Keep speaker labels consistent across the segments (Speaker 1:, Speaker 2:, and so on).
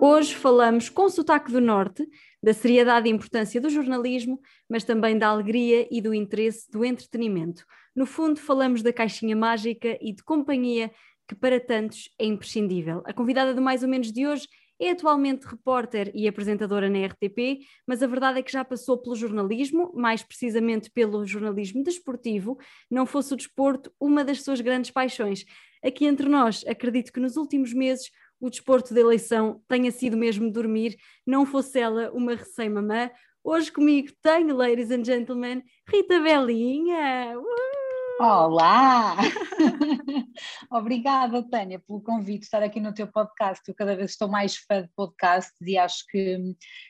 Speaker 1: Hoje falamos com sotaque do Norte da seriedade e importância do jornalismo, mas também da alegria e do interesse do entretenimento. No fundo, falamos da caixinha mágica e de companhia que para tantos é imprescindível. A convidada do Mais ou Menos de hoje é atualmente repórter e apresentadora na RTP, mas a verdade é que já passou pelo jornalismo, mais precisamente pelo jornalismo desportivo, não fosse o desporto uma das suas grandes paixões. Aqui entre nós, acredito que nos últimos meses o desporto de eleição tenha sido mesmo dormir, não fosse ela uma recém-mamã. Hoje comigo tenho, ladies and gentlemen, Rita Belinha. Uh!
Speaker 2: Olá! Obrigada, Tânia, pelo convite de estar aqui no teu podcast. Eu cada vez estou mais fã de podcasts e acho que,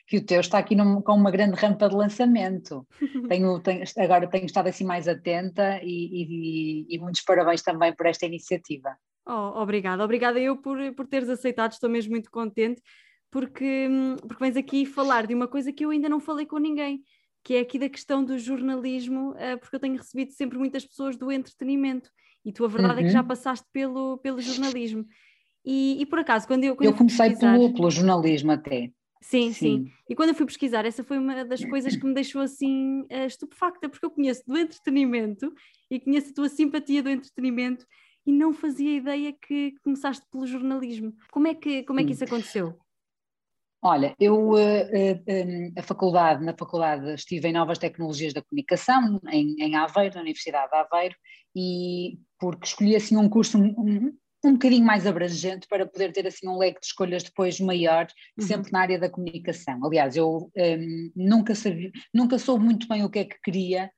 Speaker 2: que o teu está aqui num, com uma grande rampa de lançamento. Tenho, tenho, agora tenho estado assim mais atenta e, e, e muitos parabéns também por esta iniciativa.
Speaker 1: Oh, obrigada, obrigada eu por, por teres aceitado, estou mesmo muito contente, porque, porque vens aqui falar de uma coisa que eu ainda não falei com ninguém, que é aqui da questão do jornalismo, uh, porque eu tenho recebido sempre muitas pessoas do entretenimento, e tu a verdade uhum. é que já uhum. passaste pelo, pelo jornalismo. E, e por acaso, quando eu. Quando
Speaker 2: eu comecei pesquisar... pelo, pelo jornalismo até.
Speaker 1: Sim, sim, sim, E quando eu fui pesquisar, essa foi uma das coisas que me deixou assim uh, estupefacta, porque eu conheço do entretenimento e conheço a tua simpatia do entretenimento e não fazia ideia que começaste pelo jornalismo. Como é que, como é que isso aconteceu?
Speaker 2: Olha, eu uh, uh, a faculdade, na faculdade estive em Novas Tecnologias da Comunicação, em, em Aveiro, na Universidade de Aveiro, e porque escolhi assim um curso um, um bocadinho mais abrangente para poder ter assim um leque de escolhas depois maior, uhum. sempre na área da comunicação. Aliás, eu um, nunca, sabia, nunca soube muito bem o que é que queria,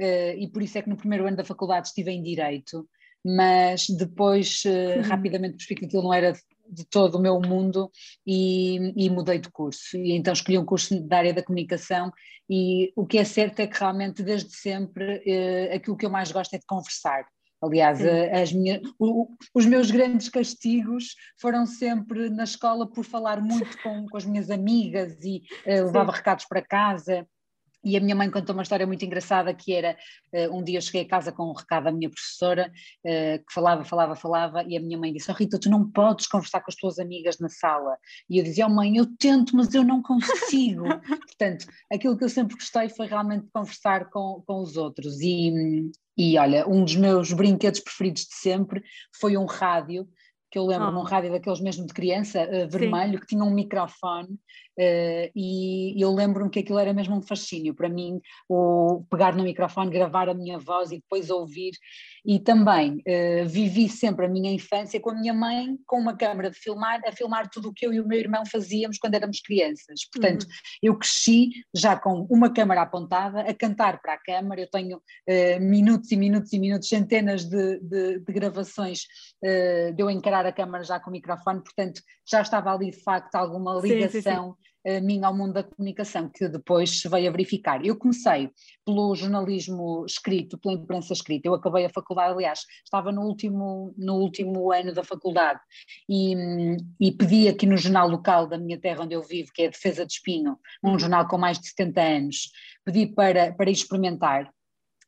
Speaker 2: uh, e por isso é que no primeiro ano da faculdade estive em Direito, mas depois uh, rapidamente percebi que aquilo não era de todo o meu mundo e, e, mudei de curso. E então escolhi um curso da área da comunicação e o que é certo é que realmente desde sempre uh, aquilo que eu mais gosto é de conversar. Aliás, eh, as minhas, o, os meus grandes castigos foram sempre na escola por falar muito com, com as minhas amigas e uh, levava recados para casa e a minha mãe contou uma história muito engraçada que era, uh, um dia eu cheguei a casa com um recado da minha professora, uh, que falava, falava, falava, e a minha mãe disse, oh Rita, tu não podes conversar com as tuas amigas na sala. E eu dizia, oh mãe, eu tento, mas eu não consigo. Portanto, aquilo que eu sempre gostei foi realmente conversar com, com os outros. E, e olha, um dos meus brinquedos preferidos de sempre foi um rádio, que eu lembro oh. num rádio daqueles mesmo de criança, uh, vermelho, Sim. que tinha um microfone Uh, e eu lembro-me que aquilo era mesmo um fascínio para mim, o pegar no microfone, gravar a minha voz e depois ouvir. E também uh, vivi sempre a minha infância com a minha mãe, com uma câmara de filmar, a filmar tudo o que eu e o meu irmão fazíamos quando éramos crianças. Portanto, uhum. eu cresci já com uma câmara apontada, a cantar para a câmara. Eu tenho minutos e minutos e minutos, centenas de, de, de gravações de eu encarar a câmara já com o microfone, portanto, já estava ali de facto alguma ligação. Sim, sim, sim a mim ao mundo da comunicação, que depois se veio a verificar. Eu comecei pelo jornalismo escrito, pela imprensa escrita, eu acabei a faculdade, aliás, estava no último, no último ano da faculdade e, e pedi aqui no jornal local da minha terra onde eu vivo, que é a Defesa de Espinho, um jornal com mais de 70 anos, pedi para, para experimentar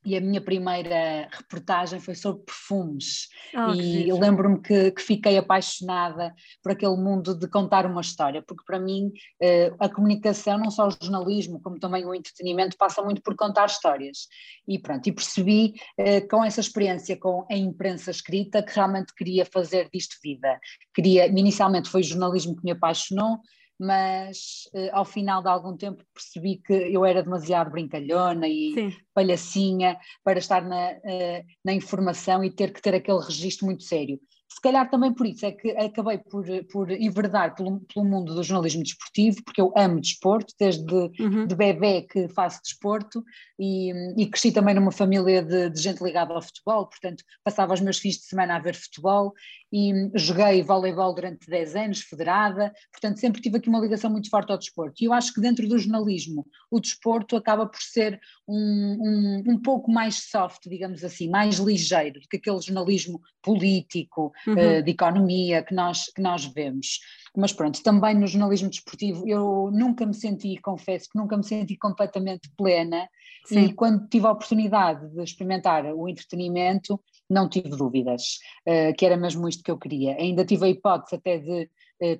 Speaker 2: e a minha primeira reportagem foi sobre perfumes. Oh, e eu lembro-me que, que, fiquei apaixonada por aquele mundo de contar uma história, porque para mim eh, a comunicação, não só o jornalismo, como também o entretenimento, passa muito por contar histórias. E pronto, e percebi eh, com essa experiência com a imprensa escrita que realmente queria fazer disto vida. Queria, inicialmente foi o jornalismo que me apaixonou, mas uh, ao final de algum tempo percebi que eu era demasiado brincalhona e Sim. palhacinha para estar na, uh, na informação e ter que ter aquele registro muito sério se calhar também por isso é que acabei por, por enverdar pelo, pelo mundo do jornalismo desportivo, porque eu amo desporto, desde uhum. de bebê que faço desporto e, e cresci também numa família de, de, gente ligada ao futebol, portanto passava os meus fins de semana a ver futebol e joguei voleibol durante 10 anos, federada, portanto sempre tive aqui uma ligação muito forte ao desporto. E eu acho que dentro do jornalismo o desporto acaba por ser um, um, um pouco mais soft, digamos assim, mais ligeiro do que aquele jornalismo político, uhum. uh, de economia que nós, que nós vemos. Mas pronto, também no jornalismo desportivo eu nunca me senti, confesso que nunca me senti completamente plena Sim. e quando tive a oportunidade de experimentar o entretenimento não tive dúvidas, uh, que era mesmo isto que eu queria. Ainda tive a hipótese até de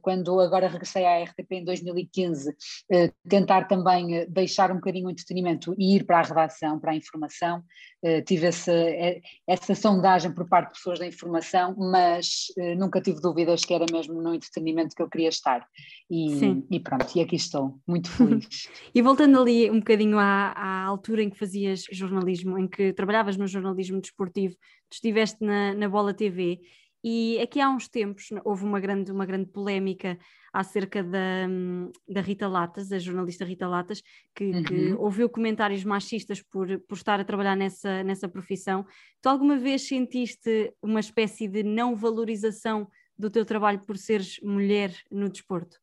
Speaker 2: quando agora regressei à RTP em 2015, eh, tentar também eh, deixar um bocadinho o entretenimento e ir para a redação, para a informação. Tive essa, essa sondagem por parte de pessoas da informação, mas nunca tive dúvidas que era mesmo no entretenimento que eu queria estar. E, e pronto, e aqui estou, muito feliz.
Speaker 1: e voltando ali um bocadinho à, à altura em que fazias jornalismo, em que trabalhavas no jornalismo desportivo, tu estiveste na, na Bola TV e aqui há uns tempos houve uma grande, uma grande polémica acerca da, da Rita Latas, a jornalista Rita Latas, que, uhum. que, ouviu comentários machistas por, por estar a trabalhar nessa, nessa profissão. Tu alguma vez sentiste uma espécie de não valorização do teu trabalho por seres mulher no desporto?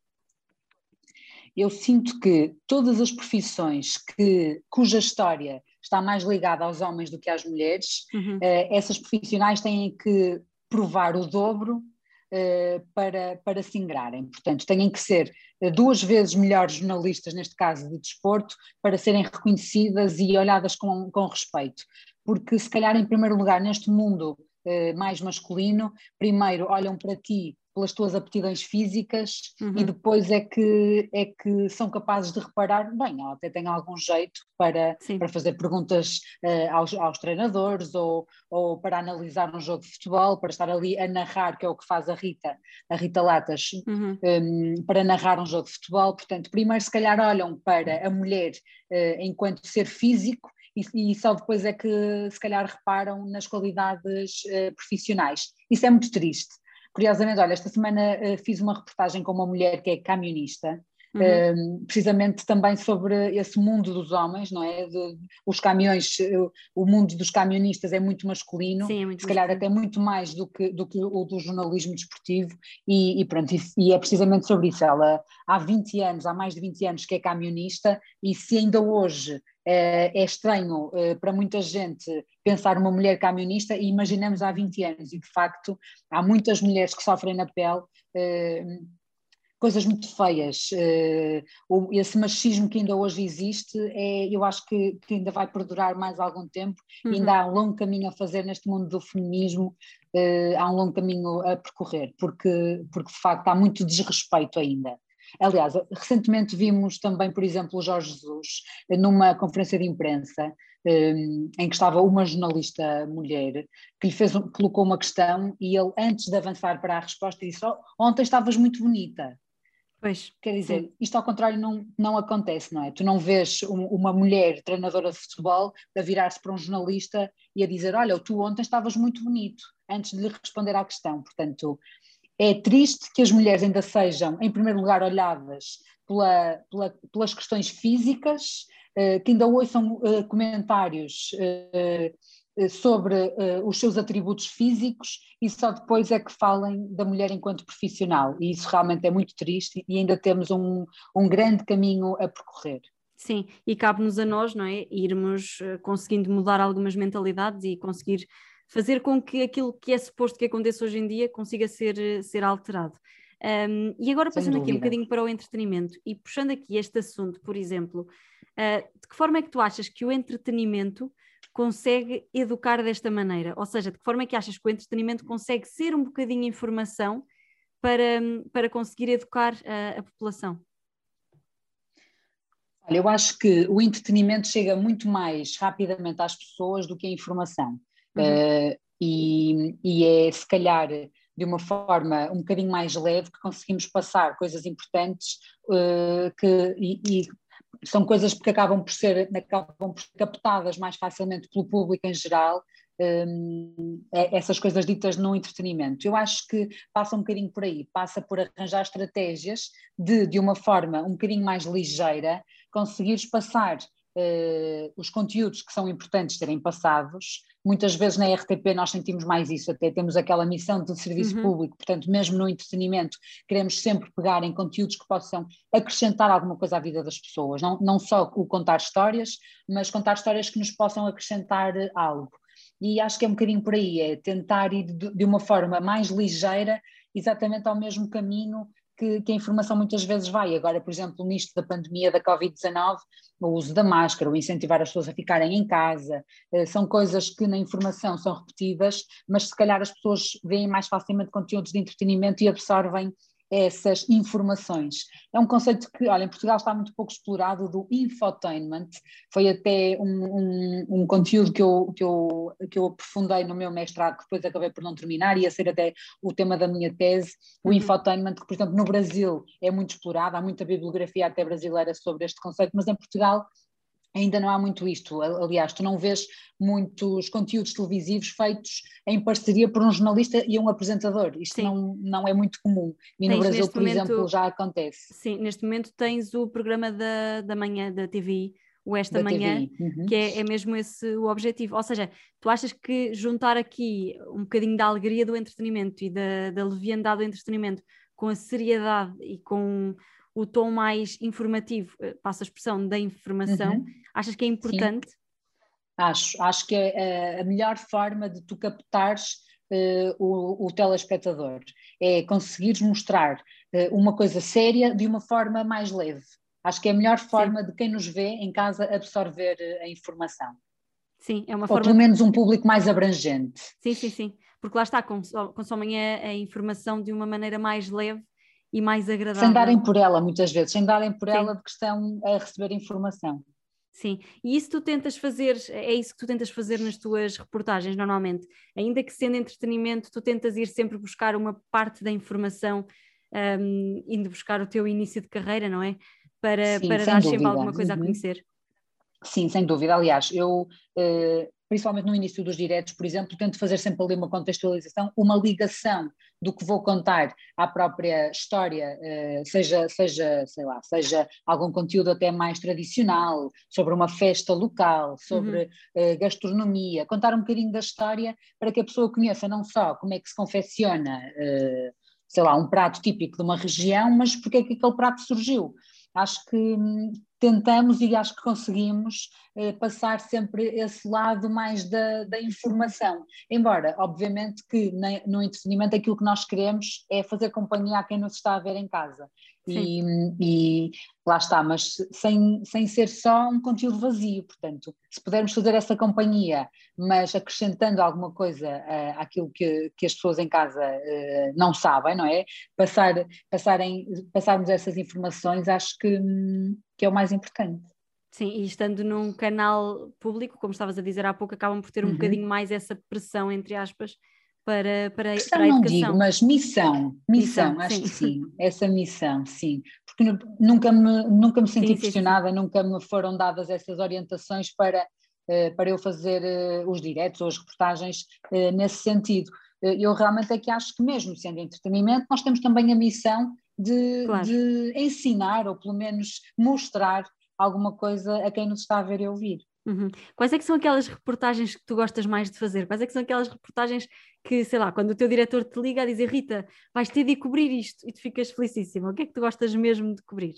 Speaker 2: Eu sinto que todas as profissões que, cuja história está mais ligada aos homens do que às mulheres, uhum. uh, essas profissionais têm que provar o dobro uh, para, para se ingrarem. Portanto, têm que ser uh, duas vezes melhores jornalistas, neste caso de desporto, para serem reconhecidas e olhadas com, com respeito. Porque, se calhar, em primeiro lugar, neste mundo uh, mais masculino, primeiro olham para ti pelas tuas aptidões físicas uhum. e depois é que, é que são capazes de reparar, bem, ela até tem algum jeito para, para fazer perguntas uh, aos, aos treinadores ou, ou para analisar um jogo de futebol, para estar ali a narrar, que é o que faz a Rita, a Rita Latas, uhum. um, para narrar um jogo de futebol. Portanto, primeiro se calhar olham para a mulher uh, enquanto ser físico e, e, só depois é que se calhar reparam nas qualidades uh, profissionais. Isso é muito triste. Curiosamente, olha, esta semana uh, fiz uma reportagem com uma mulher que é camionista, Uhum. Uh, precisamente também sobre esse mundo dos homens, não é? De, os caminhões, o mundo dos camionistas é muito masculino, Sim, é muito se calhar até muito mais do que, do que o do jornalismo desportivo, e, e pronto, e, e, é precisamente sobre isso. Ela há 20 anos, há mais de 20 anos que é camionista, e se ainda hoje é, é estranho é, para muita gente pensar uma mulher camionista e imaginamos há 20 anos, e de facto há muitas mulheres que sofrem na pele é, coisas muito feias. esse machismo que ainda hoje existe, é, eu acho que, que ainda vai perdurar mais algum tempo uhum. ainda há um longo caminho a fazer neste mundo do feminismo, há um longo caminho a percorrer, porque, porque de facto há muito desrespeito ainda. Aliás, recentemente vimos também, por exemplo, o Jorge Jesus numa conferência de imprensa um, em que estava uma jornalista mulher que lhe fez, colocou uma questão e ele, antes de avançar para a resposta, disse: oh, Ontem estavas muito bonita.
Speaker 1: Pois,
Speaker 2: Quer dizer, sim. isto ao contrário não, não acontece, não é? Tu não vês um, uma mulher treinadora de futebol a virar-se para um jornalista e a dizer: Olha, tu ontem estavas muito bonito, antes de lhe responder à questão. Portanto, é triste que as mulheres ainda sejam, em primeiro lugar, olhadas pela, pela, pelas questões físicas, uh, que ainda ouçam uh, comentários uh, sobre os seus atributos físicos e só depois é que falem da mulher enquanto profissional. E isso realmente é muito triste e ainda temos um, um grande caminho a percorrer.
Speaker 1: Sim, e cabe-nos a nós, não é? Irmos conseguindo mudar algumas mentalidades e conseguir fazer com que aquilo que é suposto que aconteça hoje em dia consiga ser, ser alterado. Um, e agora passando aqui um bocadinho para o entretenimento e puxando aqui este assunto, por exemplo, uh, de que forma é que tu achas que o entretenimento consegue educar desta maneira? Ou seja, de que forma é que achas que o entretenimento consegue ser um bocadinho informação para, para conseguir educar a, a população?
Speaker 2: Olha, eu acho que o entretenimento chega muito mais rapidamente às pessoas do que a informação. Uhum. Uh, e, e é se calhar de uma forma um bocadinho mais leve que conseguimos passar coisas importantes uh, que, e, e, são coisas que acabam por ser acabam por ser captadas mais facilmente pelo público em geral um, é, essas coisas ditas no entretenimento. Eu acho que passa um bocadinho por aí, passa por arranjar estratégias de, de uma forma um bocadinho mais ligeira, conseguires passar uh, os conteúdos que são importantes serem passados. Muitas vezes na RTP nós sentimos mais isso, até temos aquela missão de serviço uhum. público, portanto, mesmo no entretenimento, queremos sempre pegar em conteúdos que possam acrescentar alguma coisa à vida das pessoas, não, não só o contar histórias, mas contar histórias que nos possam acrescentar algo. E acho que é um bocadinho por aí, é tentar ir de, de uma forma mais ligeira, exatamente ao mesmo caminho que, que, a informação muitas vezes vai. Agora, por exemplo, nisto da pandemia da Covid-19, o uso da máscara, o incentivar as pessoas a ficarem em casa, eh, são coisas que na informação são repetidas, mas se calhar as pessoas veem mais facilmente conteúdos de entretenimento e absorvem essas informações. É um conceito que, olha, em Portugal está muito pouco explorado do infotainment, foi até um, um, um conteúdo que eu, que, eu, que eu aprofundei no meu mestrado, que depois acabei por não terminar, ia ser até o tema da minha tese, o uhum. infotainment, que, por exemplo, no Brasil é muito explorado, há muita bibliografia até brasileira sobre este conceito, mas em Portugal ainda não há muito isto. Aliás, tu não vês muitos conteúdos televisivos feitos em parceria por um jornalista e um apresentador. Isto não, não é muito comum. E tens no Brasil, por momento, exemplo, já acontece.
Speaker 1: Sim, neste momento tens o programa da, da manhã da TV. O Esta Manhã, uhum. que é, é mesmo esse o objetivo. Ou seja, tu achas que juntar aqui um bocadinho da alegria do entretenimento e da, da leviandade do entretenimento com a seriedade e com o tom mais informativo, eh, passa a expressão da informação, uhum. achas que é importante? Sim.
Speaker 2: Acho, acho que é a melhor forma de tu captares uh, o, o telespectador, é conseguires mostrar uh, uma coisa séria de uma forma mais leve. Acho que é a melhor forma Sim. de quem nos vê em casa absorver a informação.
Speaker 1: Sim, é uma
Speaker 2: Ou
Speaker 1: forma.
Speaker 2: pelo menos um público mais abrangente.
Speaker 1: Sim, sim, sim. Porque lá está, consomem a, a informação de uma maneira mais leve e mais agradável.
Speaker 2: Sem darem por ela, muitas vezes, sem darem por Sim. ela de que estão a receber informação.
Speaker 1: Sim, e isso tu tentas fazer, é isso que tu tentas fazer nas tuas reportagens normalmente. Ainda que sendo entretenimento, tu tentas ir sempre buscar uma parte da informação, um, indo buscar o teu início de carreira, não é? Para, Sim, para dar sempre alguma coisa uhum. a conhecer.
Speaker 2: Sim, sem dúvida. Aliás, eu uh, principalmente no início dos diretos, por exemplo, tento fazer sempre ali uma contextualização, uma ligação do que vou contar à própria história, eh, seja, seja, sei lá, seja algum conteúdo até mais tradicional, sobre uma festa local, sobre uhum. gastronomia, contar um bocadinho da história para que a pessoa conheça não só como é que se confecciona, eh, sei lá, um prato típico de uma região, mas porque é que aquele prato surgiu. Acho que hum, tentamos e acho que conseguimos eh, passar sempre esse lado mais da, da informação. Embora, obviamente, que no entretenimento aquilo que nós queremos é fazer companhia a quem nos está a ver em casa. E, e, lá está, mas sem, sem ser só um conteúdo vazio, portanto, se pudermos fazer essa companhia, mas acrescentando alguma coisa uh, àquilo que, que as pessoas em casa uh, não sabem, não é? Passar, passarem, passarmos essas informações, acho que, que é o mais importante.
Speaker 1: Sim, e estando num canal público, como estavas a dizer há pouco, acabam por ter um uhum. bocadinho mais essa pressão, entre aspas, para, para,
Speaker 2: Pressão
Speaker 1: para a
Speaker 2: educação. não digo, mas missão, missão, missão acho sim. que sim, essa missão, sim, porque nunca me, nunca me senti sim, pressionada, sim, nunca me foram dadas essas orientações para, eh, para eu fazer eh, os diretos ou as reportagens eh, nesse sentido. Eu realmente é que acho que mesmo sendo entretenimento, nós temos também a missão de, claro. de ensinar ou pelo menos mostrar alguma coisa a quem nos está a ver e ouvir.
Speaker 1: Uhum. Quais é que são aquelas reportagens que tu gostas mais de fazer? Quais é que são aquelas reportagens que, sei lá, quando o teu diretor te liga a dizer Rita, vais ter de cobrir isto e tu ficas felicíssima, o que é que tu gostas mesmo de cobrir?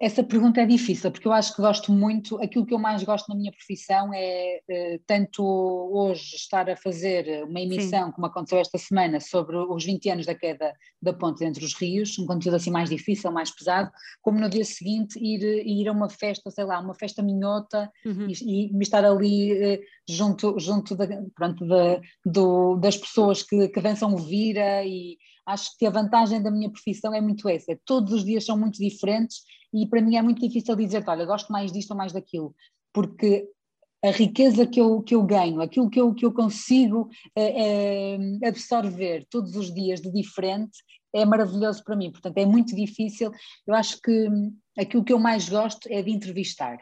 Speaker 2: Essa pergunta é difícil, porque eu acho que gosto muito, aquilo que eu mais gosto na minha profissão é eh, tanto hoje estar a fazer uma emissão, Sim. como aconteceu esta semana, sobre os 20 anos da queda da ponte entre os rios, um conteúdo assim mais difícil, mais pesado, como no dia seguinte ir, ir a uma festa, sei lá, uma festa minhota uhum. e, e, estar ali eh, junto, junto da, pronto, da, do, das pessoas que, que dançam vira e acho que a vantagem da minha profissão é muito essa, é todos os dias são muito diferentes e para mim é muito difícil dizer, olha, gosto mais disto ou mais daquilo, porque a riqueza que eu, que eu ganho, aquilo que eu, que eu consigo é, é, absorver todos os dias de diferente, é maravilhoso para mim. Portanto, é muito difícil. Eu acho que aquilo que eu mais gosto é de entrevistar.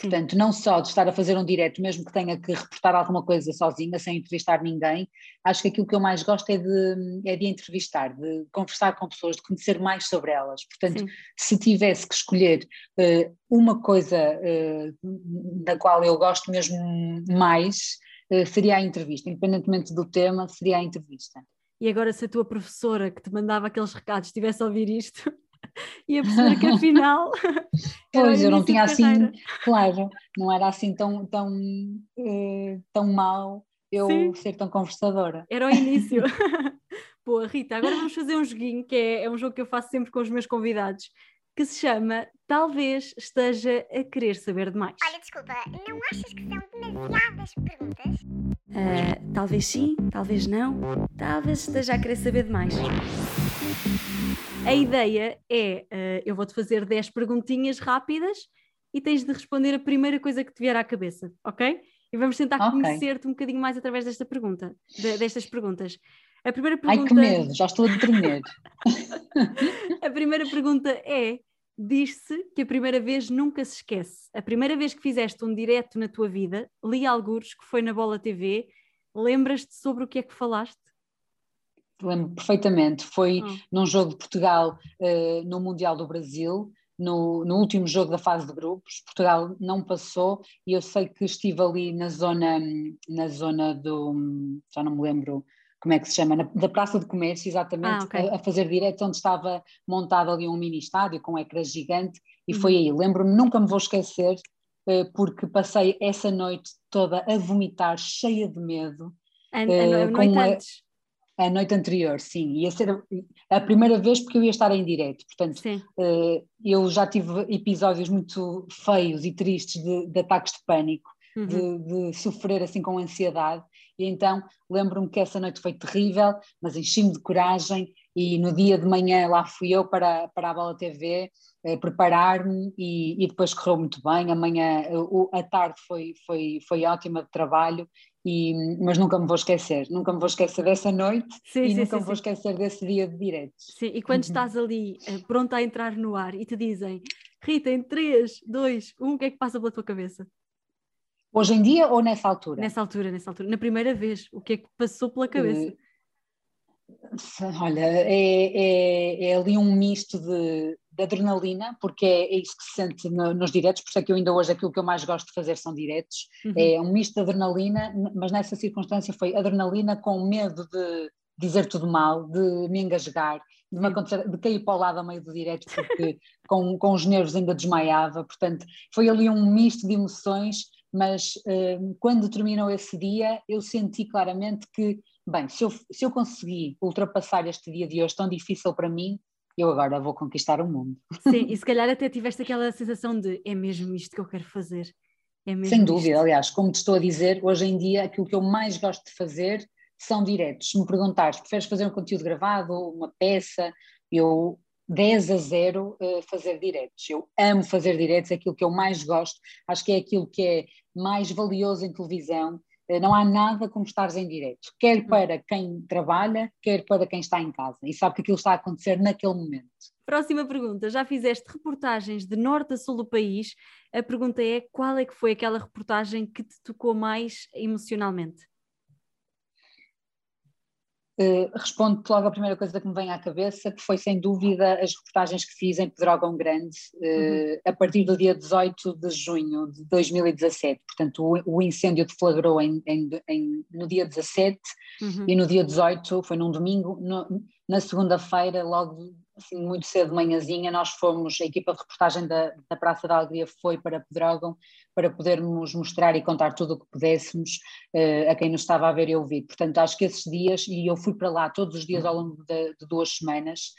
Speaker 2: Portanto, não só de estar a fazer um direto, mesmo que tenha que reportar alguma coisa sozinha, sem entrevistar ninguém, acho que aquilo que eu mais gosto é de, é de entrevistar, de conversar com pessoas, de conhecer mais sobre elas. Portanto, Sim. se tivesse que escolher uh, uma coisa uh, da qual eu gosto mesmo mais, uh, seria a entrevista, independentemente do tema, seria a entrevista.
Speaker 1: E agora, se a tua professora que te mandava aqueles recados estivesse a ouvir isto, e a perceber que afinal.
Speaker 2: pois, eu não tinha assim, claro, não era assim tão, tão, uh, tão mal eu Sim. ser tão conversadora.
Speaker 1: Era o início. Boa, Rita, agora vamos fazer um joguinho que é, é um jogo que eu faço sempre com os meus convidados, que se chama Talvez Esteja a Querer Saber Demais.
Speaker 3: Olha, desculpa, não achas que são demasiadas perguntas?
Speaker 1: Uh, talvez sim, talvez não, talvez esteja a querer saber demais. A ideia é, uh, eu vou-te fazer 10 perguntinhas rápidas e tens de responder a primeira coisa que te vier à cabeça, ok? E vamos tentar okay. conhecer-te um bocadinho mais através desta pergunta, de, destas perguntas. A primeira pergunta...
Speaker 2: Ai, que medo, já estou a tremer.
Speaker 1: a primeira pergunta é, diz-se que a primeira vez nunca se esquece. A primeira vez que fizeste um direto na tua vida, li algures que foi na Bola TV, lembras-te sobre o que é que falaste?
Speaker 2: Lembro perfeitamente, foi oh. num jogo de Portugal uh, no Mundial do Brasil, no, no, último jogo da fase de grupos, Portugal não passou e eu sei que estive ali na zona, na zona do, já não me lembro como é que se chama, na, da Praça de Comércio, exatamente, ah, okay. a, a, fazer direto, onde estava montado ali um mini estádio com um ecrã gigante, e uhum. foi aí. Lembro-me, nunca me vou esquecer, uh, porque passei essa noite toda a vomitar, cheia de medo.
Speaker 1: A, a, a noite antes?
Speaker 2: A noite anterior, sim. Ia ser a primeira vez porque eu ia estar em direto. Portanto, uh, eu já tive episódios muito feios e tristes de, de ataques de pânico, uhum. de, de, sofrer assim com ansiedade. E então lembro-me que essa noite foi terrível, mas enchi-me de coragem e no dia de manhã lá fui eu para, para a Bola TV eh, preparar-me e, e, depois correu muito bem. Amanhã, a tarde foi, foi, foi ótima de trabalho e, mas nunca me vou esquecer, nunca me vou esquecer dessa noite sim, e sim, nunca sim, me vou esquecer desse dia de diretos.
Speaker 1: Sim, e quando uhum. estás ali eh, pronta a entrar no ar e te dizem Rita, em 3, 2, 1, o que é que passa pela tua cabeça?
Speaker 2: Hoje em dia ou nessa altura?
Speaker 1: Nessa altura, nessa altura. Na primeira vez, o que é que passou pela cabeça?
Speaker 2: Uh, olha, é, é, é, ali um misto de, de adrenalina, porque é, é, isso que se sente no, nos diretos, por isso é que eu ainda hoje aquilo que eu mais gosto de fazer são diretos. Uhum. É um misto de adrenalina, mas nessa circunstância foi adrenalina com medo de dizer tudo mal, de me engasgar, de, me acontecer, de cair para o lado a meio do direto, porque com, com os nervos ainda desmaiava. Portanto, foi ali um misto de emoções mas uh, quando terminou esse dia eu senti claramente que, bem, se eu, se eu conseguir ultrapassar este dia de hoje tão difícil para mim, eu agora vou conquistar o mundo.
Speaker 1: Sim, e se calhar até tiveste aquela sensação de é mesmo isto que eu quero fazer. É
Speaker 2: Sem dúvida, isto. aliás, como te estou a dizer, hoje em dia aquilo que eu mais gosto de fazer são diretos. Se me perguntares, preferes fazer um conteúdo gravado, uma peça, eu 10 a 0 uh, fazer diretos. Eu amo fazer diretos, é aquilo que eu mais gosto, acho que é aquilo que é mais valioso em televisão. Uh, não há nada como estares em direto, quer hum. para quem trabalha, quer para quem está em casa e sabe que aquilo está a acontecer naquele momento.
Speaker 1: Próxima pergunta. Já fizeste reportagens de norte a sul do país. A pergunta é: qual é que foi aquela reportagem que te tocou mais emocionalmente?
Speaker 2: Uh, respondo logo a primeira coisa que me vem à cabeça, que foi sem dúvida as reportagens que fiz em Pedrógão Grande, uh, uhum. a partir do dia 18 de junho de 2017. Portanto, o, o incêndio deflagrou em, em, em, no dia 17 uhum. e no dia 18, foi num domingo, no, na segunda-feira, logo assim, muito cedo de manhãzinha, nós fomos, a equipa de reportagem da, da Praça da Alegria foi para Pedrógão para podermos mostrar e contar tudo o que pudéssemos uh, a quem nos estava a ver e ouvir. Portanto, acho que esses dias, e eu fui para lá todos os dias ao longo de, de duas semanas,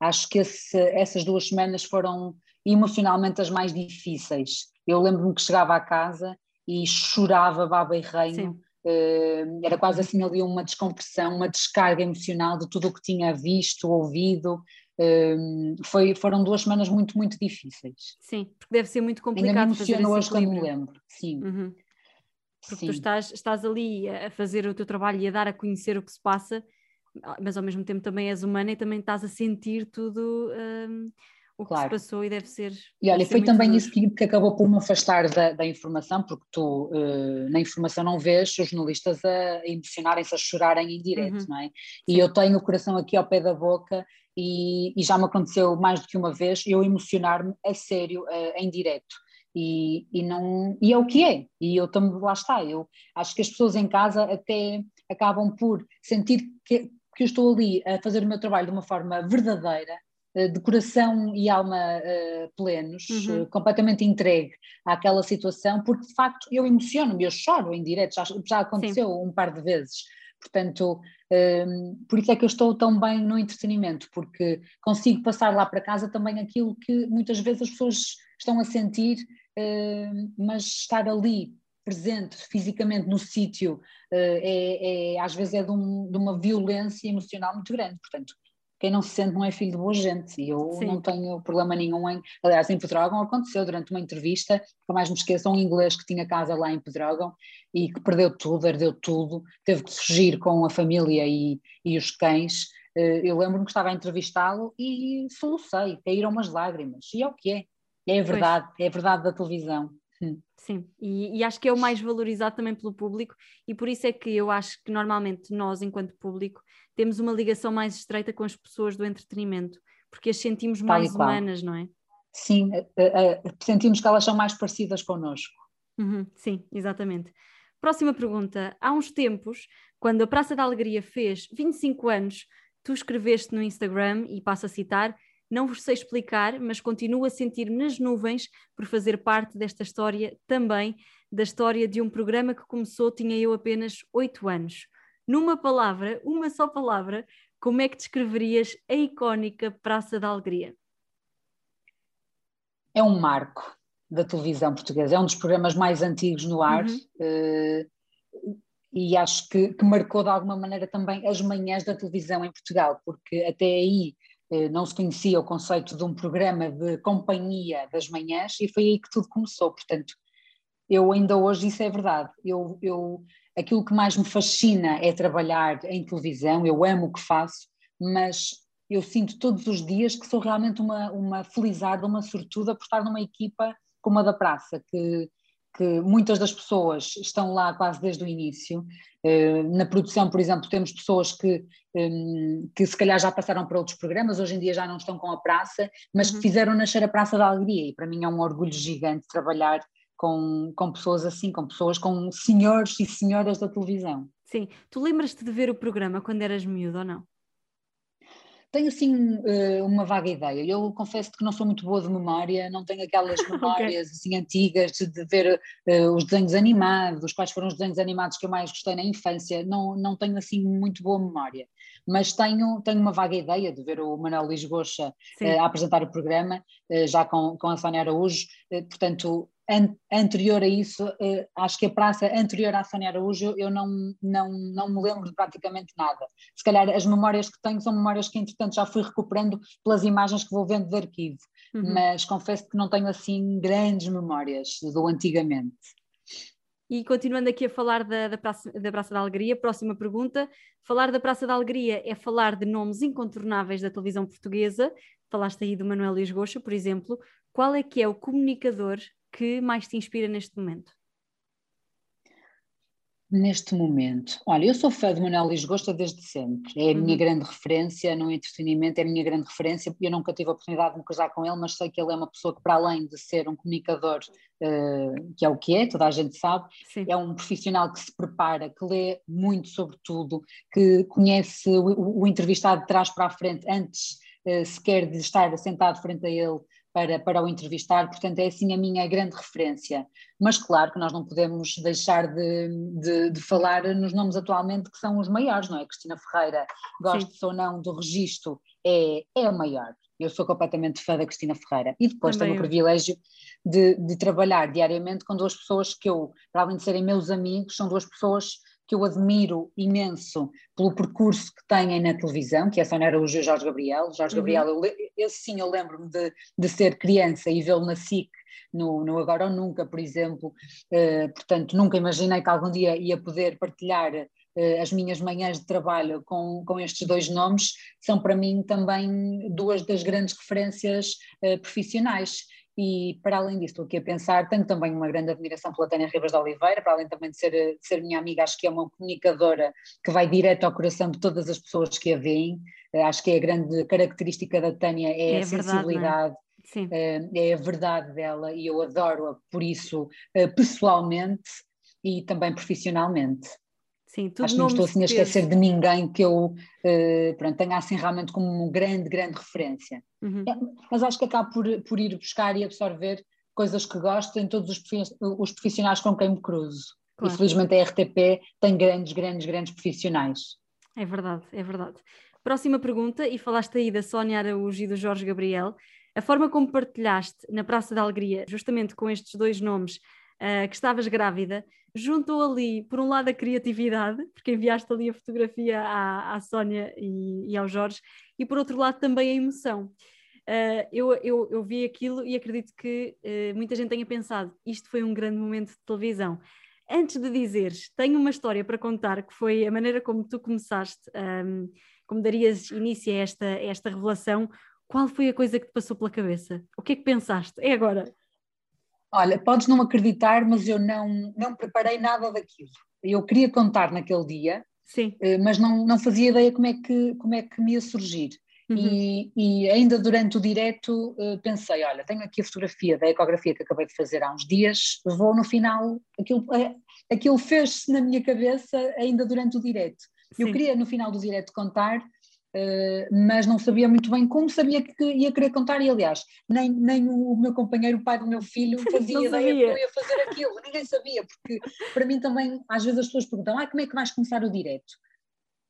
Speaker 2: acho que esse, essas duas semanas foram emocionalmente as mais difíceis. Eu lembro-me que chegava à casa e chorava baba e reino. Uh, era quase assim ali uma descompressão, uma descarga emocional de tudo o que tinha visto, ouvido, foi, foram duas semanas muito, muito difíceis.
Speaker 1: Sim, porque deve ser muito complicado. Ainda me
Speaker 2: emociona hoje quando me lembro, sim.
Speaker 1: Uhum. Porque sim. tu estás, estás ali a fazer o teu trabalho e a dar a conhecer o que se passa, mas ao mesmo tempo também és humana e também estás a sentir tudo um, o claro. que se passou e deve ser.
Speaker 2: E olha, foi também isso que, que, acabou por me afastar da, da informação, porque tu uh, na informação não vês os jornalistas a emocionarem-se, a chorarem em direto, uhum. não é? E Sim. eu tenho o coração aqui ao pé da boca e, e, já me aconteceu mais do que uma vez eu emocionar-me a sério, uh, em direto. E, e, não, e é o que é, e eu também, lá está, eu acho que as pessoas em casa até acabam por sentir que, que eu estou ali a fazer o meu trabalho de uma forma verdadeira, eh, de coração e alma uh, plenos, uhum. uh, completamente entregue àquela situação, porque de facto eu emociono-me, eu choro em direto, já, já aconteceu Sim. um par de vezes. Portanto, por isso é que eu estou tão bem no entretenimento, porque consigo passar lá para casa também aquilo que muitas vezes as pessoas estão a sentir, mas estar ali presente fisicamente no sítio uh, é, é, às vezes é de, um, de, uma violência emocional muito grande. Portanto, quem não se sente não é filho de boa gente, e eu
Speaker 1: Sim.
Speaker 2: não tenho problema nenhum em. Aliás, em Pedrógão aconteceu durante uma entrevista, nunca mais me esqueço, um inglês que tinha casa lá em Pedrógão e que perdeu tudo, herdeu tudo, teve que fugir com a família e, e os cães. Eh, Eu lembro-me que estava a entrevistá-lo e solucei, caíram umas lágrimas, e é o que é. É a verdade, é a verdade da televisão.
Speaker 1: Sim, e, e acho que é o mais valorizado também pelo público, e por isso é que eu acho que normalmente nós, enquanto público, temos uma ligação mais estreita com as pessoas do entretenimento, porque as sentimos
Speaker 2: Tal
Speaker 1: mais humanas, não é?
Speaker 2: Sim, eh, eh, sentimos que elas são mais parecidas connosco.
Speaker 1: Uhum, sim, exatamente. Próxima pergunta. Há uns tempos, quando a Praça da Alegria fez 25 anos, tu escreveste no Instagram, e passo a citar, não vos sei explicar, mas continuo a sentir-me nas nuvens por fazer parte desta história também, da história de um programa que começou, tinha eu apenas 8 anos. Numa palavra, uma só palavra, como é que descreverias a icónica Praça da Alegria?
Speaker 2: é um marco da televisão portuguesa, é um dos programas mais antigos no ar
Speaker 1: Uhum.
Speaker 2: eh, e acho que, que marcou de alguma maneira também as manhãs da televisão em Portugal, porque até aí não se conhecia o conceito de um programa de companhia das manhãs e foi aí que tudo começou, portanto eu ainda hoje isso é verdade, eu, eu, aquilo que mais me fascina é trabalhar em televisão, eu amo o que faço, mas eu sinto todos os dias que sou realmente uma, uma felizarda, uma sortuda por estar numa equipa como a da praça, que, que muitas das pessoas estão lá quase desde o início. Eh, Na produção, por exemplo, temos pessoas que, hum, que se calhar já passaram para outros programas, hoje em dia já não estão com a praça, mas
Speaker 1: Uhum.
Speaker 2: que fizeram nascer a Praça da Alegria, e para mim é um orgulho gigante trabalhar com, com pessoas assim, com pessoas, com senhores e senhoras da televisão.
Speaker 1: Sim, tu lembras-te de ver o programa quando eras miúdo ou não?
Speaker 2: Tenho assim eh, uma vaga ideia. Eu confesso que não sou muito boa de memória, não tenho aquelas memórias assim antigas de, ver eh, os desenhos animados, quais foram os desenhos animados que eu mais gostei na infância. Não, não tenho assim muito boa memória, mas tenho, tenho uma vaga ideia de ver o Manuel Luís Goxa
Speaker 1: Sim.
Speaker 2: eh, a apresentar o programa, eh, já com, com a Sónia Araújo. Portanto, an- anterior a isso, eh, acho que a praça anterior à Sónia Araújo, eu não, não, não me lembro de praticamente nada. Se calhar as memórias que tenho são memórias que, entretanto, já fui recuperando pelas imagens que vou vendo de arquivo,
Speaker 1: Uhum.
Speaker 2: mas confesso que não tenho assim grandes memórias do antigamente.
Speaker 1: E continuando aqui a falar da, da, Praça, da Praça da Alegria, próxima pergunta. Falar da Praça da Alegria é falar de nomes incontornáveis da televisão portuguesa. Falaste aí do Manuel Luís Goxa, por exemplo. Qual é que é o comunicador que mais te inspira neste momento?
Speaker 2: Neste momento, olha, eu sou fã de Manuel Luís Gosta desde sempre, é a minha
Speaker 1: Uhum.
Speaker 2: grande referência no entretenimento, é a minha grande referência, eu nunca tive a oportunidade de me cruzar com ele, mas sei que ele é uma pessoa que para além de ser um comunicador, eh, que é o que é, toda a gente sabe,
Speaker 1: Sim.
Speaker 2: é um profissional que se prepara, que lê muito sobre tudo, que conhece o, o- entrevistado de trás para a frente antes eh, sequer de estar sentado frente a ele para, para o entrevistar, portanto é assim a minha grande referência. Mas claro que nós não podemos deixar de, de, de falar nos nomes atualmente que são os maiores, não é? Cristina Ferreira, goste ou não do registro, é, é a maior. Eu sou completamente fã da Cristina Ferreira. E depois
Speaker 1: Também
Speaker 2: tenho o privilégio de, de trabalhar diariamente com duas pessoas que eu, para além de serem meus amigos, são duas pessoas que eu admiro imenso pelo percurso que têm na televisão, que é a Sónia Araújo e o Jorge Gabriel. Jorge
Speaker 1: Uhum.
Speaker 2: Gabriel, eu, esse sim eu lembro-me de, de ser criança e vê-lo na SIC, no, no Agora ou Nunca, por exemplo. Eh, portanto, nunca imaginei que algum dia ia poder partilhar eh, as minhas manhãs de trabalho com, com estes dois nomes. São para mim também duas das grandes referências eh, profissionais. E para além disso, estou aqui a pensar, tenho também uma grande admiração pela Tânia Ribas de Oliveira, para além também de ser, de ser minha amiga, acho que é uma comunicadora que vai direto ao coração de todas as pessoas que a veem. Eh, Acho que é a grande característica da Tânia é,
Speaker 1: É
Speaker 2: a
Speaker 1: verdade, é?
Speaker 2: sensibilidade,
Speaker 1: Sim.
Speaker 2: eh, é a verdade dela e eu adoro-a por isso, eh, pessoalmente e também profissionalmente.
Speaker 1: Sim, tudo
Speaker 2: Acho que não estou assim a esquecer de ninguém que eu eh, pronto, tenha assim realmente como uma grande, grande referência.
Speaker 1: Uhum.
Speaker 2: É, mas acho que acabo por, por ir buscar e absorver coisas que gosto em todos os os profissionais com quem me cruzo.
Speaker 1: Claro.
Speaker 2: E felizmente a RTP tem grandes, grandes, grandes profissionais.
Speaker 1: É verdade, é verdade. Próxima pergunta, e falaste aí da Sónia Araújo e do Jorge Gabriel. A forma como partilhaste na Praça da Alegria, justamente com estes dois nomes, uh, que estavas grávida, juntou ali, por um lado, a criatividade, porque enviaste ali a fotografia à, à Sónia e, e ao Jorge, e por outro lado também a emoção. Uh, eu, eu, eu, vi aquilo e acredito que uh, muita gente tenha pensado: isto foi um grande momento de televisão. Antes de dizeres, tenho uma história para contar que foi a maneira como tu começaste, um, como darias início a esta, a esta revelação. Qual foi a coisa que te passou pela cabeça? O que é que pensaste? É agora.
Speaker 2: Olha, podes não acreditar, mas eu não, não preparei nada daquilo. Eu queria contar naquele dia,
Speaker 1: Sim.
Speaker 2: Eh, mas não, não fazia ideia como é que, como é que me ia surgir. Uhum. E, e, ainda durante o direto eh, pensei, olha, tenho aqui a fotografia da ecografia que acabei de fazer há uns dias, vou no final, aquilo, eh, aquilo fez-se na minha cabeça ainda durante o direto. Eu queria no final do direto contar mas não sabia muito bem como sabia que ia querer contar, e aliás, nem, nem o meu companheiro, o pai do meu filho, fazia ideia que eu ia fazer aquilo, ninguém sabia, porque para mim também, às vezes as pessoas perguntam, ah, como é que vais começar o direto?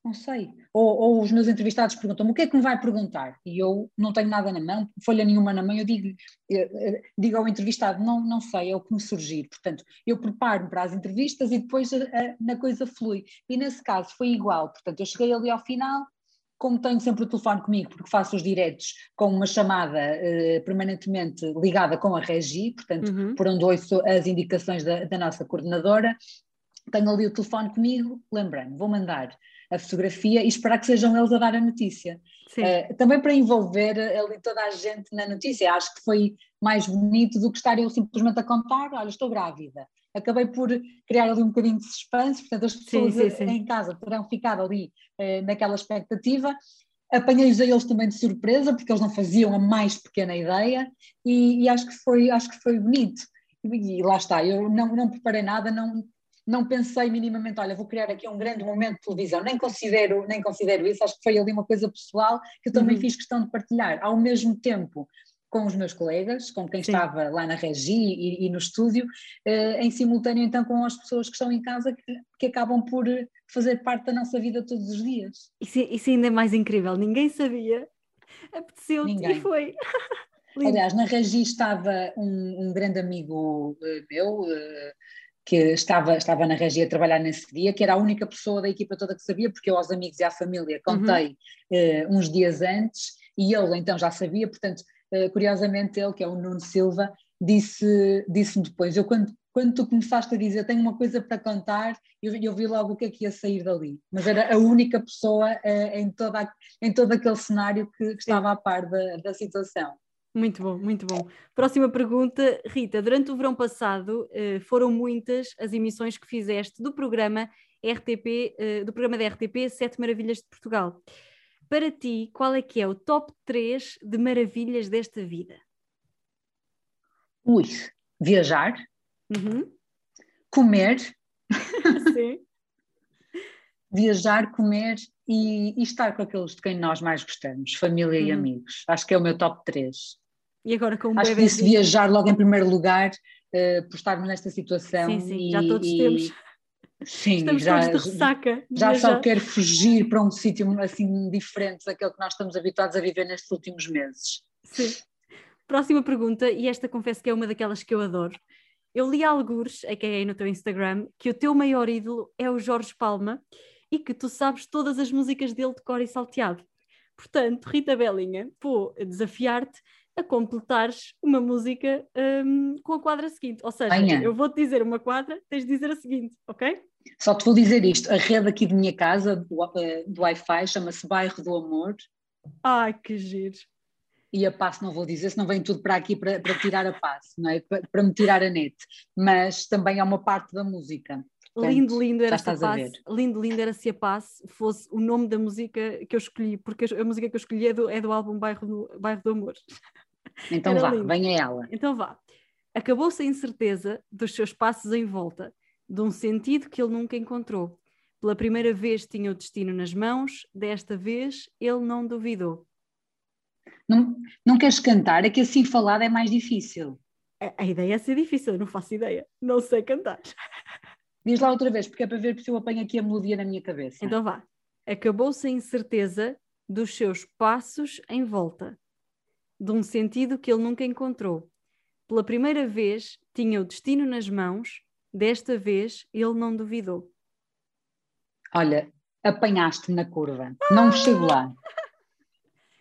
Speaker 2: Não sei. Ou, ou os meus entrevistados perguntam-me o que é que me vai perguntar? E eu não tenho nada na mão, folha nenhuma na mão, eu digo, eu, eh, eh, digo ao entrevistado, não, não sei, é o que me surgir. Portanto, eu preparo-me para as entrevistas e depois a, a, na coisa flui. E nesse caso foi igual, portanto, eu cheguei ali ao final, como tenho sempre o telefone comigo, porque faço os diretos com uma chamada uh, permanentemente ligada com a Regi, portanto, uhum. por onde ouço as indicações da, da, nossa coordenadora, tenho ali o telefone comigo, lembrando, vou mandar a fotografia e esperar que sejam eles a dar a notícia. Uh, também para envolver ali toda a gente na notícia, acho que foi mais bonito do que estar eu simplesmente a contar, olha, estou grávida acabei por criar ali um bocadinho de suspense, portanto as pessoas sim, sim, sim. em casa terão ficado ali eh, naquela expectativa. Apanhei-os a eles também de surpresa, porque eles não faziam a mais pequena ideia, e, e acho, que foi, acho que foi bonito. E, e, lá está, eu não, não preparei nada, não, não pensei minimamente, olha, vou criar aqui um grande momento de televisão, nem considero, nem considero isso, acho que foi ali uma coisa pessoal que eu também uhum. fiz questão de partilhar. Ao mesmo tempo, com os meus colegas, com quem Sim. estava lá na regi e, e no estúdio, eh, em simultâneo então com as pessoas que estão em casa que, que acabam por fazer parte da nossa vida todos os dias.
Speaker 1: Isso, isso ainda é mais incrível, ninguém sabia, apeteceu e foi.
Speaker 2: Aliás, na regi estava um, um grande amigo uh, meu, uh, que estava, estava na Regi a trabalhar nesse dia, que era a única pessoa da equipa toda que sabia, porque eu aos amigos e à família contei uhum. uh, uns dias antes e ele então já sabia, portanto eh, curiosamente ele, que é o Nuno Silva, disse-me disse depois, eu quando, quando tu começaste a dizer tenho uma coisa para contar, eu, eu vi logo o que é que ia sair dali, mas era a única pessoa uh, em, toda, em todo aquele cenário que, que estava a par da, da situação.
Speaker 1: Muito bom, muito bom. Próxima pergunta, Rita. Durante o verão passado eh, foram muitas as emissões que fizeste do programa RTP, do programa da RTP Sete Maravilhas de Portugal. Para ti, qual é que é o top 3 de maravilhas desta vida?
Speaker 2: Ui, viajar,
Speaker 1: uhum.
Speaker 2: comer.
Speaker 1: Sim.
Speaker 2: viajar, comer e, e, estar com aqueles de quem nós mais gostamos, família uhum. e amigos. Acho que é o meu top 3.
Speaker 1: E agora com
Speaker 2: um Acho que disse viajar logo em primeiro lugar, uh, por estarmos nesta situação.
Speaker 1: Sim, sim, e, já todos e, temos.
Speaker 2: Sim,
Speaker 1: estamos
Speaker 2: já,
Speaker 1: todos de ressaca.
Speaker 2: Já só quero fugir para um sítio assim diferente daquele que nós estamos habituados a viver nestes últimos meses.
Speaker 1: Sim. Próxima pergunta, e esta confesso que é uma daquelas que eu adoro. Eu li algures, a.k.a. no teu Instagram, que o teu maior ídolo é o Jorge Palma e que tu sabes todas as músicas dele de cor e salteado. Portanto, Rita Belinha, vou desafiar-te a completares uma música um, com a quadra seguinte. Ou seja, Venha. eu vou-te dizer uma quadra, tens de dizer a seguinte, ok?
Speaker 2: Só te vou dizer isto: a rede aqui de minha casa, do, eh, do Wi-Fi, chama-se Bairro do Amor.
Speaker 1: Ai, que giro!
Speaker 2: E a passe não vou dizer, senão vem tudo para aqui para, para tirar a passe, não é? Para, para me tirar a net. Mas também é uma parte da música.
Speaker 1: Portanto, lindo, lindo era se a passe, lindo, lindo era se a passe fosse o nome da música que eu escolhi, porque a, música que eu escolhi é do, é do álbum Bairro do, Bairro do Amor.
Speaker 2: Então era vá, lindo. venha ela.
Speaker 1: Então vá. Acabou-se a incerteza dos seus passos em volta de um sentido que ele nunca encontrou. Pela primeira vez tinha o destino nas mãos, desta vez ele não duvidou.
Speaker 2: Não, não queres cantar? É que assim falado é mais difícil.
Speaker 1: A, a ideia é ser difícil, eu não faço ideia. Não sei cantar.
Speaker 2: Diz lá outra vez, porque é para ver se eu apanho aqui a melodia na minha cabeça.
Speaker 1: Então vá. Acabou-se a incerteza dos seus passos em volta, de um sentido que ele nunca encontrou. Pela primeira vez tinha o destino nas mãos, desta vez ele não duvidou.
Speaker 2: Olha, apanhaste na curva. Não chego lá.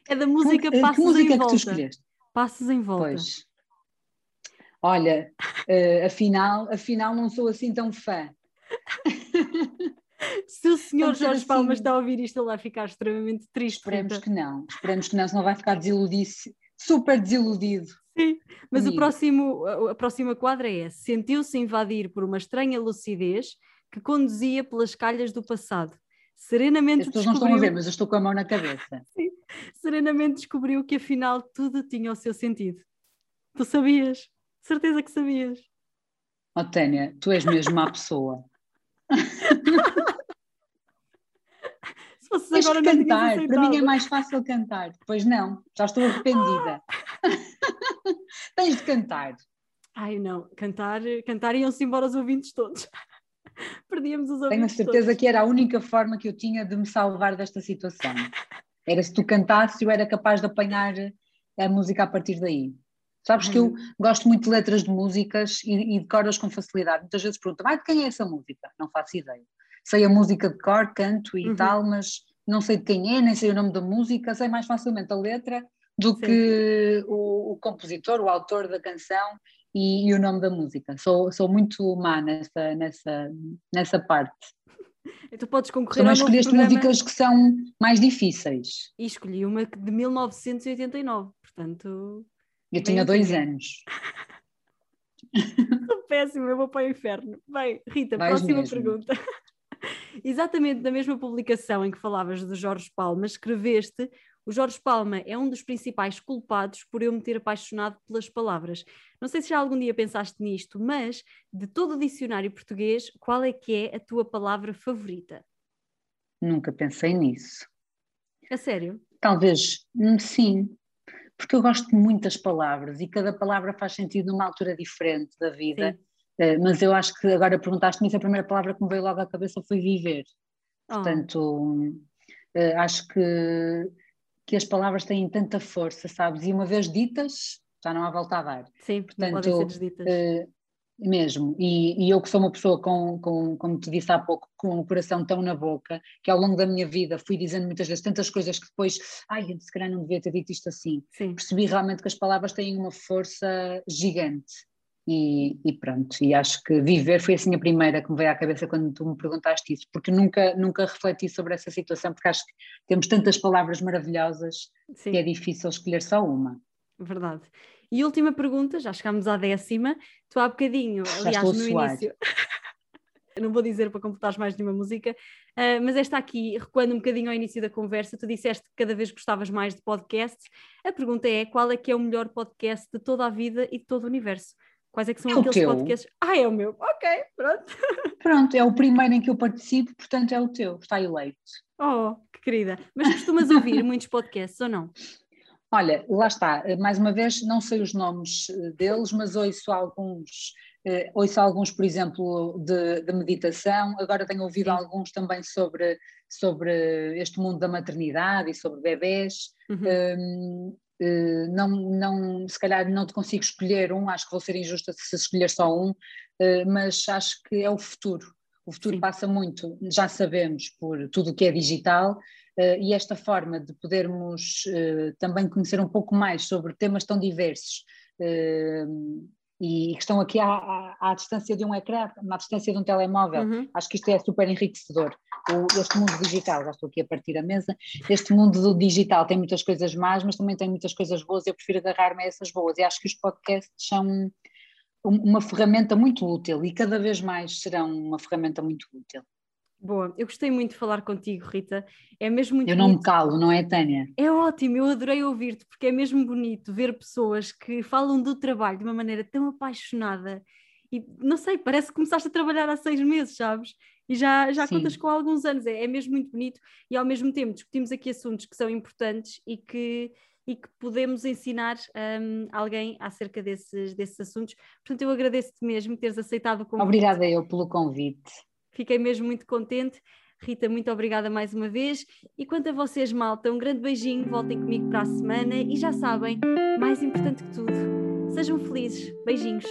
Speaker 1: É da música
Speaker 2: que,
Speaker 1: Passos
Speaker 2: que música
Speaker 1: em
Speaker 2: é que
Speaker 1: Volta.
Speaker 2: tu escolheste?
Speaker 1: Passos em Volta.
Speaker 2: Pois. Olha, eh, afinal, afinal não sou assim tão fã.
Speaker 1: Se o senhor Jorge
Speaker 2: assim.
Speaker 1: está a ouvir isto, ele vai ficar extremamente triste.
Speaker 2: Esperemos que não. Esperemos que não, senão vai ficar desiludido, super desiludido.
Speaker 1: Sim, mas o próximo, a, próxima quadra é: sentiu-se invadir por uma estranha lucidez que conduzia pelas calhas do passado. Serenamente
Speaker 2: As pessoas não estão a ver,
Speaker 1: descobriu,
Speaker 2: mas eu estou com a mão na cabeça.
Speaker 1: serenamente descobriu que afinal tudo tinha o seu sentido. Tu sabias? Certeza que sabias.
Speaker 2: Oh, Tânia, tu és mesmo má pessoa.
Speaker 1: Se
Speaker 2: Tens
Speaker 1: agora não
Speaker 2: cantar. Para mim é mais fácil cantar. Pois não, já estou arrependida. Tens de cantar.
Speaker 1: Ai não, cantar, cantar iam-se embora os ouvintes todos. Perdíamos os ouvintes
Speaker 2: Tenho a certeza
Speaker 1: todos.
Speaker 2: que era a única forma que eu tinha de me salvar desta situação. Era se tu cantasses, eu era capaz de apanhar a música a partir daí. Sabes que eu gosto muito de letras de músicas e, e decoro-as com facilidade. Muitas vezes perguntam, ah, de quem é essa música? Não faço ideia. Sei a música de cor, canto e
Speaker 1: Uhum.
Speaker 2: tal, mas não sei de quem é, nem sei o nome da música, sei mais facilmente a letra do
Speaker 1: Sim.
Speaker 2: que o, o compositor, o autor da canção e, e o nome da música. Sou, sou muito má nessa, nessa, nessa parte.
Speaker 1: Tu podes concorrer
Speaker 2: Só não escolheste músicas que são mais difíceis.
Speaker 1: e escolhi uma de 1989, portanto
Speaker 2: Eu tinha dois anos.
Speaker 1: Sou péssima, eu vou para o inferno. Bem, Rita,
Speaker 2: Vais
Speaker 1: próxima
Speaker 2: mesmo.
Speaker 1: pergunta. Exatamente na mesma publicação em que falavas de Jorge Palma, escreveste: O Jorge Palma é um dos principais culpados por eu me ter apaixonado pelas palavras. Não sei se já algum dia pensaste nisto, mas de todo o dicionário português, qual é que é a tua palavra favorita?
Speaker 2: Nunca pensei nisso.
Speaker 1: A sério?
Speaker 2: Talvez, hum, sim, porque eu gosto de muitas palavras e cada palavra faz sentido numa altura diferente da vida.
Speaker 1: Sim.
Speaker 2: Eh, mas eu acho que agora perguntaste-me isso, a primeira palavra que me veio logo à cabeça foi viver.
Speaker 1: Oh,
Speaker 2: Portanto, eh, acho que, que as palavras têm tanta força, sabes? E uma vez ditas, já não há volta a dar.
Speaker 1: sim, não podem ser
Speaker 2: portanto,
Speaker 1: desditas.
Speaker 2: Eh, mesmo, e, e eu que sou uma pessoa com, com, como te disse há pouco, com o coração tão na boca, que ao longo da minha vida fui dizendo muitas vezes tantas coisas que depois, ai, se calhar não devia ter dito isto assim.
Speaker 1: Sim.
Speaker 2: Percebi realmente que as palavras têm uma força gigante. E, e pronto, e acho que viver foi assim a primeira que me veio à cabeça quando tu me perguntaste isso, porque nunca, nunca refleti sobre essa situação, porque acho que temos tantas palavras maravilhosas
Speaker 1: Sim.
Speaker 2: que é difícil escolher só uma.
Speaker 1: Verdade. E última pergunta, já chegámos à décima. Tu há bocadinho, aliás, no início. Não vou dizer para completares mais nenhuma música, ah, mas esta aqui, recuando um bocadinho ao início da conversa, tu disseste que cada vez gostavas mais de podcasts. A pergunta é: qual é que é o melhor podcast de toda a vida e de todo o universo? Quais é que são
Speaker 2: É
Speaker 1: aqueles podcasts? Ah, é o meu. Ok, pronto.
Speaker 2: Pronto, é o primeiro em que eu participo, portanto é o teu, está eleito.
Speaker 1: Oh, que querida. Mas costumas ouvir muitos podcasts ou não?
Speaker 2: Olha, lá está, mais uma vez, não sei os nomes eh, deles, mas ouço alguns, eh, ouço alguns, por exemplo, de, de meditação, agora tenho ouvido
Speaker 1: Sim.
Speaker 2: alguns também sobre, sobre este mundo da maternidade e sobre bebés.
Speaker 1: Uhum.
Speaker 2: Hum, eh, não, não, se calhar não te consigo escolher um, acho que vou ser injusta se escolher só um, eh, mas acho que é o futuro. O futuro
Speaker 1: Sim.
Speaker 2: passa muito, já sabemos, por tudo o que é digital, eh, e esta forma de podermos eh, também conhecer um pouco mais sobre temas tão diversos eh, e que estão aqui à, à- à distância de um ecrã, à distância de um telemóvel,
Speaker 1: Uhum.
Speaker 2: acho que isto é super enriquecedor. O- este mundo digital, já estou aqui a partir a mesa, este mundo do digital tem muitas coisas más, mas também tem muitas coisas boas eu prefiro agarrar-me a essas boas. E acho que os podcasts são um- uma ferramenta muito útil e cada vez mais serão uma ferramenta muito útil.
Speaker 1: Boa, eu gostei muito de falar contigo, Rita. É mesmo muito
Speaker 2: Eu não me
Speaker 1: bonito.
Speaker 2: calo, não é, Tânia?
Speaker 1: É ótimo, eu adorei ouvir-te, porque é mesmo bonito ver pessoas que falam do trabalho de uma maneira tão apaixonada. E não sei, parece que começaste a trabalhar há seis meses, sabes? E já, já
Speaker 2: Sim.
Speaker 1: contas com alguns anos, é, é mesmo muito bonito. E ao mesmo tempo discutimos aqui assuntos que são importantes e que, e que podemos ensinar hum, alguém acerca desses, desses assuntos. Portanto, eu agradeço-te mesmo teres aceitado o convite.
Speaker 2: Obrigada eu pelo convite.
Speaker 1: Fiquei mesmo muito contente. Rita, muito obrigada mais uma vez. E quanto a vocês, malta, um grande beijinho. Voltem comigo para a semana. E já sabem, mais importante que tudo, Sejam felizes. Beijinhos.